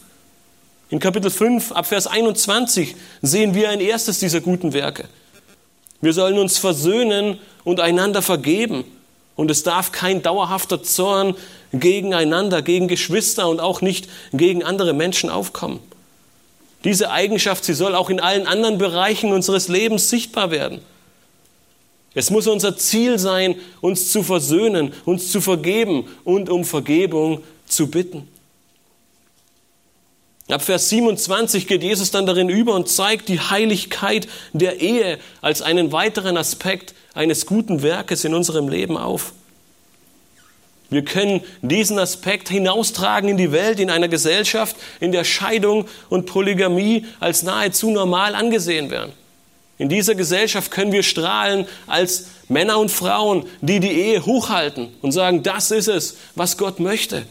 Speaker 1: In Kapitel 5 ab Vers 21 sehen wir ein erstes dieser guten Werke. Wir sollen uns versöhnen und einander vergeben. Und es darf kein dauerhafter Zorn gegeneinander, gegen Geschwister und auch nicht gegen andere Menschen aufkommen. Diese Eigenschaft, sie soll auch in allen anderen Bereichen unseres Lebens sichtbar werden. Es muss unser Ziel sein, uns zu versöhnen, uns zu vergeben und um Vergebung zu bitten. Ab Vers 27 geht Jesus dann darin über und zeigt die Heiligkeit der Ehe als einen weiteren Aspekt eines guten Werkes in unserem Leben auf. Wir können diesen Aspekt hinaustragen in die Welt, in einer Gesellschaft, in der Scheidung und Polygamie als nahezu normal angesehen werden. In dieser Gesellschaft können wir strahlen als Männer und Frauen, die die Ehe hochhalten und sagen, das ist es, was Gott möchte.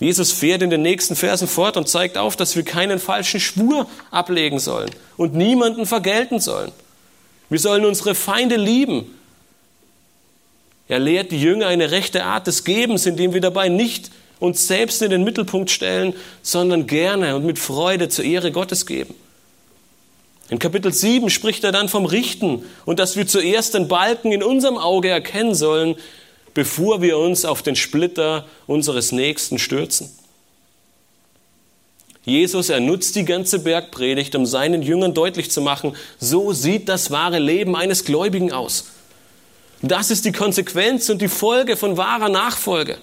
Speaker 1: Jesus fährt in den nächsten Versen fort und zeigt auf, dass wir keinen falschen Schwur ablegen sollen und niemanden vergelten sollen. Wir sollen unsere Feinde lieben. Er lehrt die Jünger eine rechte Art des Gebens, indem wir dabei nicht uns selbst in den Mittelpunkt stellen, sondern gerne und mit Freude zur Ehre Gottes geben. In Kapitel 7 spricht er dann vom Richten und dass wir zuerst den Balken in unserem Auge erkennen sollen, bevor wir uns auf den Splitter unseres Nächsten stürzen. Jesus, er nutzt die ganze Bergpredigt, um seinen Jüngern deutlich zu machen, so sieht das wahre Leben eines Gläubigen aus. Das ist die Konsequenz und die Folge von wahrer Nachfolge.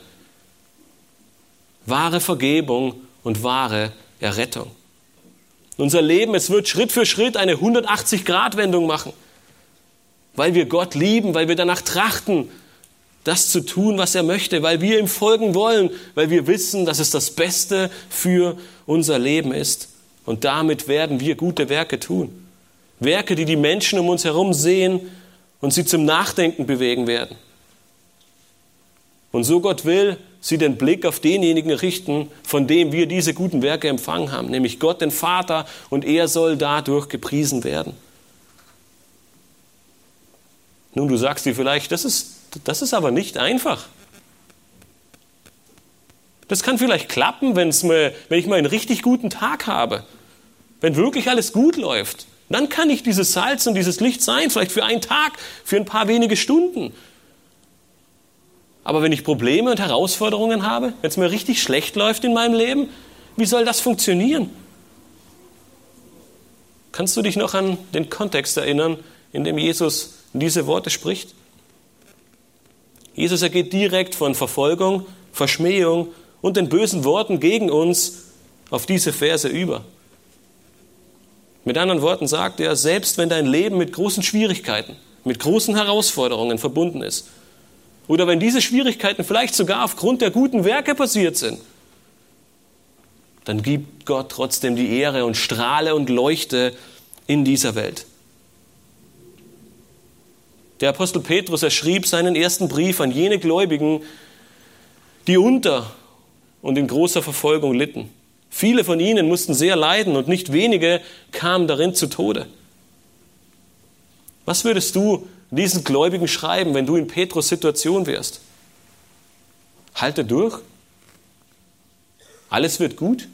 Speaker 1: Wahre Vergebung und wahre Errettung. Unser Leben, es wird Schritt für Schritt eine 180-Grad-Wendung machen, weil wir Gott lieben, weil wir danach trachten, das zu tun, was er möchte, weil wir ihm folgen wollen, weil wir wissen, dass es das Beste für unser Leben ist. Und damit werden wir gute Werke tun. Werke, die die Menschen um uns herum sehen und sie zum Nachdenken bewegen werden. Und so Gott will, sie den Blick auf denjenigen richten, von dem wir diese guten Werke empfangen haben, nämlich Gott den Vater, und er soll dadurch gepriesen werden. Nun, du sagst dir vielleicht, das ist, das ist aber nicht einfach. Das kann vielleicht klappen, wenn's mir, wenn ich mal einen richtig guten Tag habe, wenn wirklich alles gut läuft. Dann kann ich dieses Salz und dieses Licht sein, vielleicht für einen Tag, für ein paar wenige Stunden. Aber wenn ich Probleme und Herausforderungen habe, wenn es mir richtig schlecht läuft in meinem Leben, wie soll das funktionieren? Kannst du dich noch an den Kontext erinnern, in dem Jesus diese Worte spricht? Jesus er geht direkt von Verfolgung, Verschmähung und den bösen Worten gegen uns auf diese Verse über. Mit anderen Worten sagt er, selbst wenn dein Leben mit großen Schwierigkeiten, mit großen Herausforderungen verbunden ist, oder wenn diese Schwierigkeiten vielleicht sogar aufgrund der guten Werke passiert sind, dann gibt Gott trotzdem die Ehre und strahle und leuchte in dieser Welt. Der Apostel Petrus, er schrieb seinen ersten Brief an jene Gläubigen, die unter und in großer Verfolgung litten. Viele von ihnen mussten sehr leiden und nicht wenige kamen darin zu Tode. Was würdest du diesen Gläubigen schreiben, wenn du in Petrus Situation wärst? Halte durch. Alles wird gut.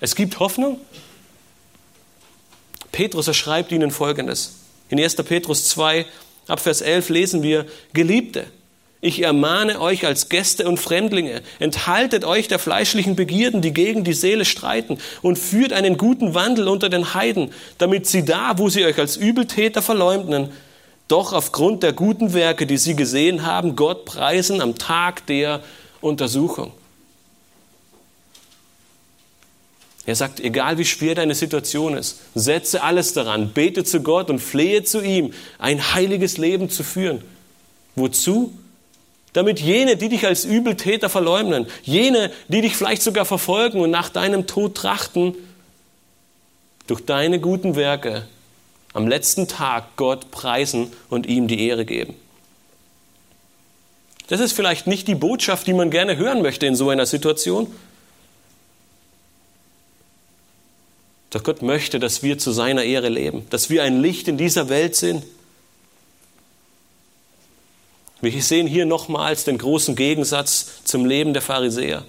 Speaker 1: Es gibt Hoffnung. Petrus er schreibt ihnen Folgendes. In 1. Petrus 2, ab Vers 11 lesen wir, Geliebte, ich ermahne euch als Gäste und Fremdlinge, enthaltet euch der fleischlichen Begierden, die gegen die Seele streiten, und führt einen guten Wandel unter den Heiden, damit sie da, wo sie euch als Übeltäter verleumden, doch aufgrund der guten Werke, die sie gesehen haben, Gott preisen am Tag der Untersuchung. Er sagt, egal wie schwer deine Situation ist, setze alles daran, bete zu Gott und flehe zu ihm, ein heiliges Leben zu führen. Wozu? Damit jene, die dich als Übeltäter verleumden, jene, die dich vielleicht sogar verfolgen und nach deinem Tod trachten, durch deine guten Werke am letzten Tag Gott preisen und ihm die Ehre geben. Das ist vielleicht nicht die Botschaft, die man gerne hören möchte in so einer Situation. Doch Gott möchte, dass wir zu seiner Ehre leben, dass wir ein Licht in dieser Welt sind. Wir sehen hier nochmals den großen Gegensatz zum Leben der Pharisäer.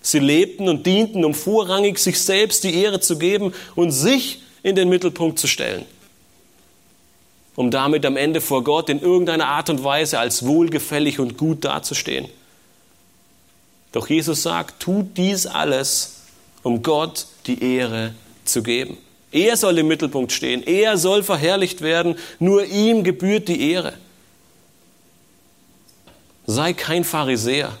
Speaker 1: Sie lebten und dienten, um vorrangig sich selbst die Ehre zu geben und sich in den Mittelpunkt zu stellen, um damit am Ende vor Gott in irgendeiner Art und Weise als wohlgefällig und gut dazustehen. Doch Jesus sagt, tut dies alles, um Gott die Ehre zu geben. Er soll im Mittelpunkt stehen, er soll verherrlicht werden, nur ihm gebührt die Ehre. Sei kein Pharisäer,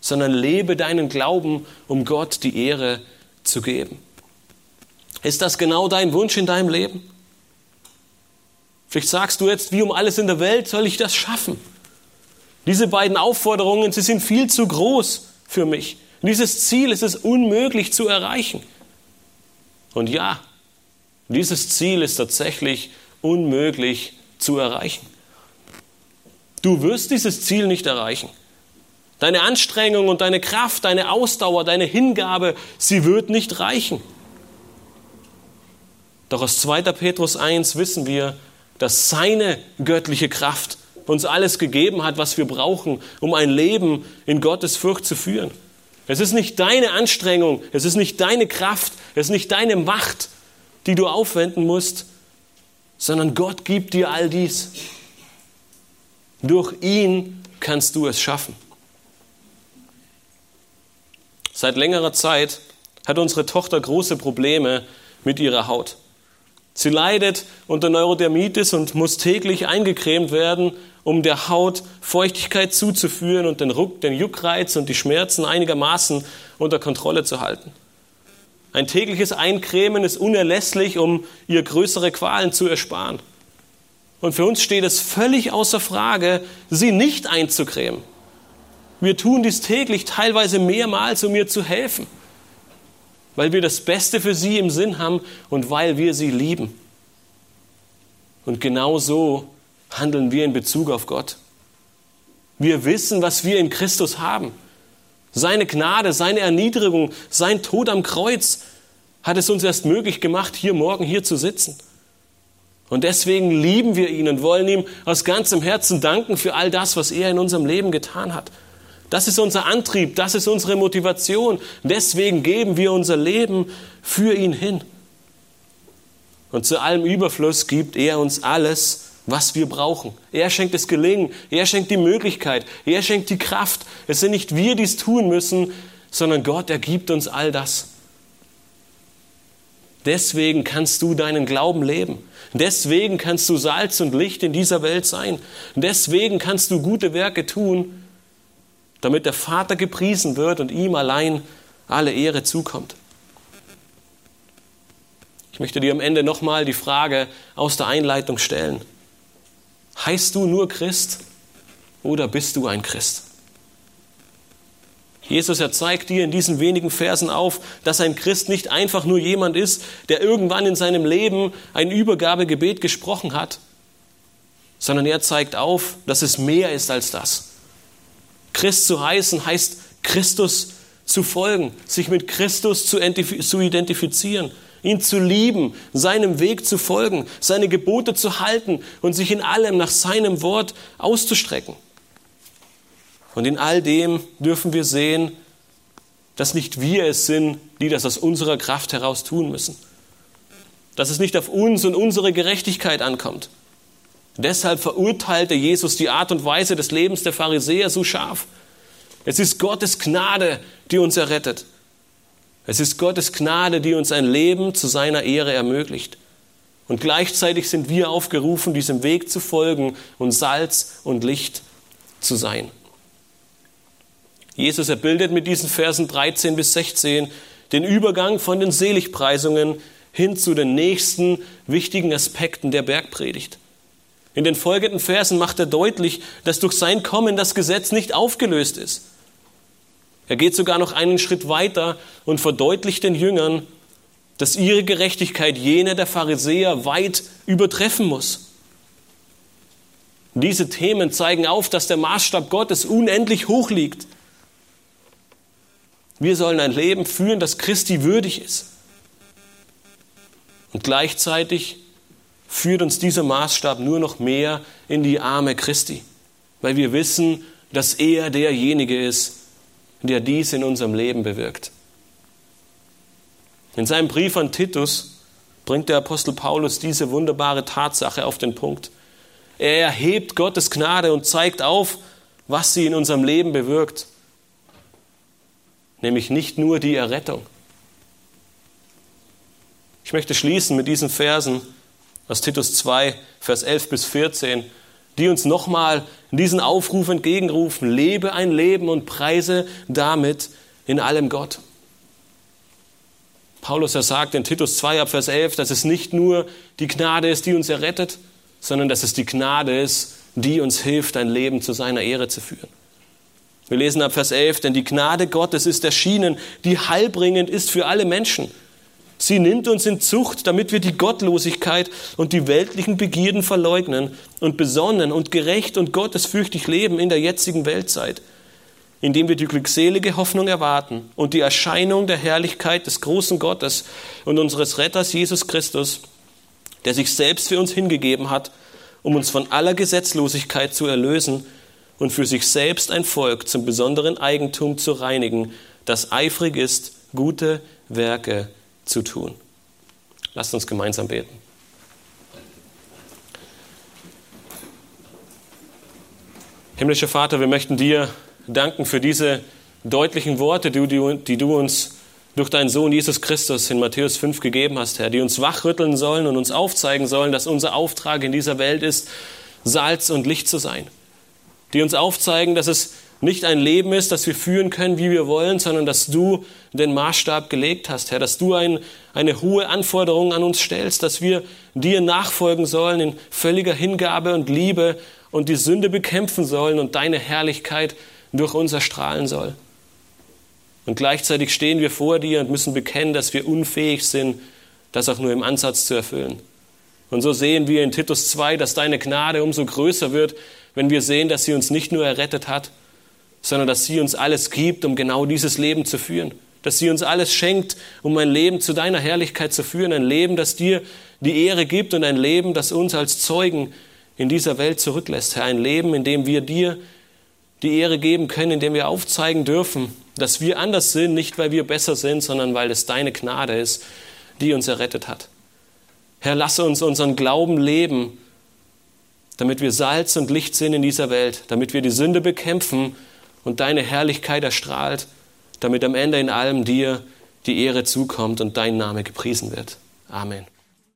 Speaker 1: sondern lebe deinen Glauben, um Gott die Ehre zu geben. Ist das genau dein Wunsch in deinem Leben? Vielleicht sagst du jetzt, wie um alles in der Welt soll ich das schaffen? Diese beiden Aufforderungen, sie sind viel zu groß für mich. Dieses Ziel ist es unmöglich zu erreichen. Und ja, dieses Ziel ist tatsächlich unmöglich zu erreichen. Du wirst dieses Ziel nicht erreichen. Deine Anstrengung und deine Kraft, deine Ausdauer, deine Hingabe, sie wird nicht reichen. Doch aus 2. Petrus 1 wissen wir, dass seine göttliche Kraft uns alles gegeben hat, was wir brauchen, um ein Leben in Gottes Furcht zu führen. Es ist nicht deine Anstrengung, es ist nicht deine Kraft, es ist nicht deine Macht, die du aufwenden musst, sondern Gott gibt dir all dies. Durch ihn kannst du es schaffen. Seit längerer Zeit hat unsere Tochter große Probleme mit ihrer Haut. Sie leidet unter Neurodermitis und muss täglich eingecremt werden, um der Haut Feuchtigkeit zuzuführen und den, Ruck, den Juckreiz und die Schmerzen einigermaßen unter Kontrolle zu halten. Ein tägliches Eincremen ist unerlässlich, um ihr größere Qualen zu ersparen. Und für uns steht es völlig außer Frage, sie nicht einzucremen. Wir tun dies täglich, teilweise mehrmals, um ihr zu helfen weil wir das Beste für sie im Sinn haben und weil wir sie lieben. Und genau so handeln wir in Bezug auf Gott. Wir wissen, was wir in Christus haben. Seine Gnade, seine Erniedrigung, sein Tod am Kreuz hat es uns erst möglich gemacht, hier morgen hier zu sitzen. Und deswegen lieben wir ihn und wollen ihm aus ganzem Herzen danken für all das, was er in unserem Leben getan hat. Das ist unser Antrieb, das ist unsere Motivation. Deswegen geben wir unser Leben für ihn hin. Und zu allem Überfluss gibt er uns alles, was wir brauchen. Er schenkt das Gelingen, er schenkt die Möglichkeit, er schenkt die Kraft. Es sind nicht wir, die es tun müssen, sondern Gott, er gibt uns all das. Deswegen kannst du deinen Glauben leben. Deswegen kannst du Salz und Licht in dieser Welt sein. Deswegen kannst du gute Werke tun, damit der Vater gepriesen wird und ihm allein alle Ehre zukommt. Ich möchte dir am Ende nochmal die Frage aus der Einleitung stellen. Heißt du nur Christ oder bist du ein Christ? Jesus, er zeigt dir in diesen wenigen Versen auf, dass ein Christ nicht einfach nur jemand ist, der irgendwann in seinem Leben ein Übergabegebet gesprochen hat, sondern er zeigt auf, dass es mehr ist als das. Christ zu heißen heißt Christus zu folgen, sich mit Christus zu identifizieren, ihn zu lieben, seinem Weg zu folgen, seine Gebote zu halten und sich in allem nach seinem Wort auszustrecken. Und in all dem dürfen wir sehen, dass nicht wir es sind, die das aus unserer Kraft heraus tun müssen. Dass es nicht auf uns und unsere Gerechtigkeit ankommt, Deshalb verurteilte Jesus die Art und Weise des Lebens der Pharisäer so scharf. Es ist Gottes Gnade, die uns errettet. Es ist Gottes Gnade, die uns ein Leben zu seiner Ehre ermöglicht. Und gleichzeitig sind wir aufgerufen, diesem Weg zu folgen und Salz und Licht zu sein. Jesus erbildet mit diesen Versen 13 bis 16 den Übergang von den Seligpreisungen hin zu den nächsten wichtigen Aspekten der Bergpredigt. In den folgenden Versen macht er deutlich, dass durch sein Kommen das Gesetz nicht aufgelöst ist. Er geht sogar noch einen Schritt weiter und verdeutlicht den Jüngern, dass ihre Gerechtigkeit jene der Pharisäer weit übertreffen muss. Diese Themen zeigen auf, dass der Maßstab Gottes unendlich hoch liegt. Wir sollen ein Leben führen, das Christi würdig ist. Und gleichzeitig führt uns dieser Maßstab nur noch mehr in die Arme Christi, weil wir wissen, dass er derjenige ist, der dies in unserem Leben bewirkt. In seinem Brief an Titus bringt der Apostel Paulus diese wunderbare Tatsache auf den Punkt. Er erhebt Gottes Gnade und zeigt auf, was sie in unserem Leben bewirkt. Nämlich nicht nur die Errettung. Ich möchte schließen mit diesen Versen aus Titus 2, Vers 11 bis 14, die uns nochmal diesen Aufruf entgegenrufen, lebe ein Leben und preise damit in allem Gott. Paulus er sagt in Titus 2 ab Vers 11, dass es nicht nur die Gnade ist, die uns errettet, sondern dass es die Gnade ist, die uns hilft, ein Leben zu seiner Ehre zu führen. Wir lesen ab Vers 11, denn die Gnade Gottes ist erschienen, die heilbringend ist für alle Menschen Sie nimmt uns in Zucht, damit wir die Gottlosigkeit und die weltlichen Begierden verleugnen und besonnen und gerecht und gottesfürchtig leben in der jetzigen Weltzeit, indem wir die glückselige Hoffnung erwarten und die Erscheinung der Herrlichkeit des großen Gottes und unseres Retters Jesus Christus, der sich selbst für uns hingegeben hat, um uns von aller Gesetzlosigkeit zu erlösen und für sich selbst ein Volk zum besonderen Eigentum zu reinigen, das eifrig ist, gute Werke zu tun. Lasst uns gemeinsam beten. Himmlischer Vater, wir möchten dir danken für diese deutlichen Worte, die du, uns durch deinen Sohn Jesus Christus in Matthäus 5 gegeben hast, Herr, die uns wachrütteln sollen und uns aufzeigen sollen, dass unser Auftrag in dieser Welt ist, Salz und Licht zu sein. Die uns aufzeigen, dass es nicht ein Leben ist, das wir führen können, wie wir wollen, sondern dass du den Maßstab gelegt hast, Herr, dass du ein, eine hohe Anforderung an uns stellst, dass wir dir nachfolgen sollen in völliger Hingabe und Liebe und die Sünde bekämpfen sollen und deine Herrlichkeit durch uns erstrahlen soll. Und gleichzeitig stehen wir vor dir und müssen bekennen, dass wir unfähig sind, das auch nur im Ansatz zu erfüllen. Und so sehen wir in Titus 2, dass deine Gnade umso größer wird, wenn wir sehen, dass sie uns nicht nur errettet hat, sondern dass sie uns alles gibt, um genau dieses Leben zu führen. Dass sie uns alles schenkt, um ein Leben zu deiner Herrlichkeit zu führen. Ein Leben, das dir die Ehre gibt und ein Leben, das uns als Zeugen in dieser Welt zurücklässt. Herr, ein Leben, in dem wir dir die Ehre geben können, in dem wir aufzeigen dürfen, dass wir anders sind, nicht weil wir besser sind, sondern weil es deine Gnade ist, die uns errettet hat. Herr, lasse uns unseren Glauben leben, damit wir Salz und Licht sind in dieser Welt, damit wir die Sünde bekämpfen und deine Herrlichkeit erstrahlt, damit am Ende in allem dir die Ehre zukommt und dein Name gepriesen wird. Amen.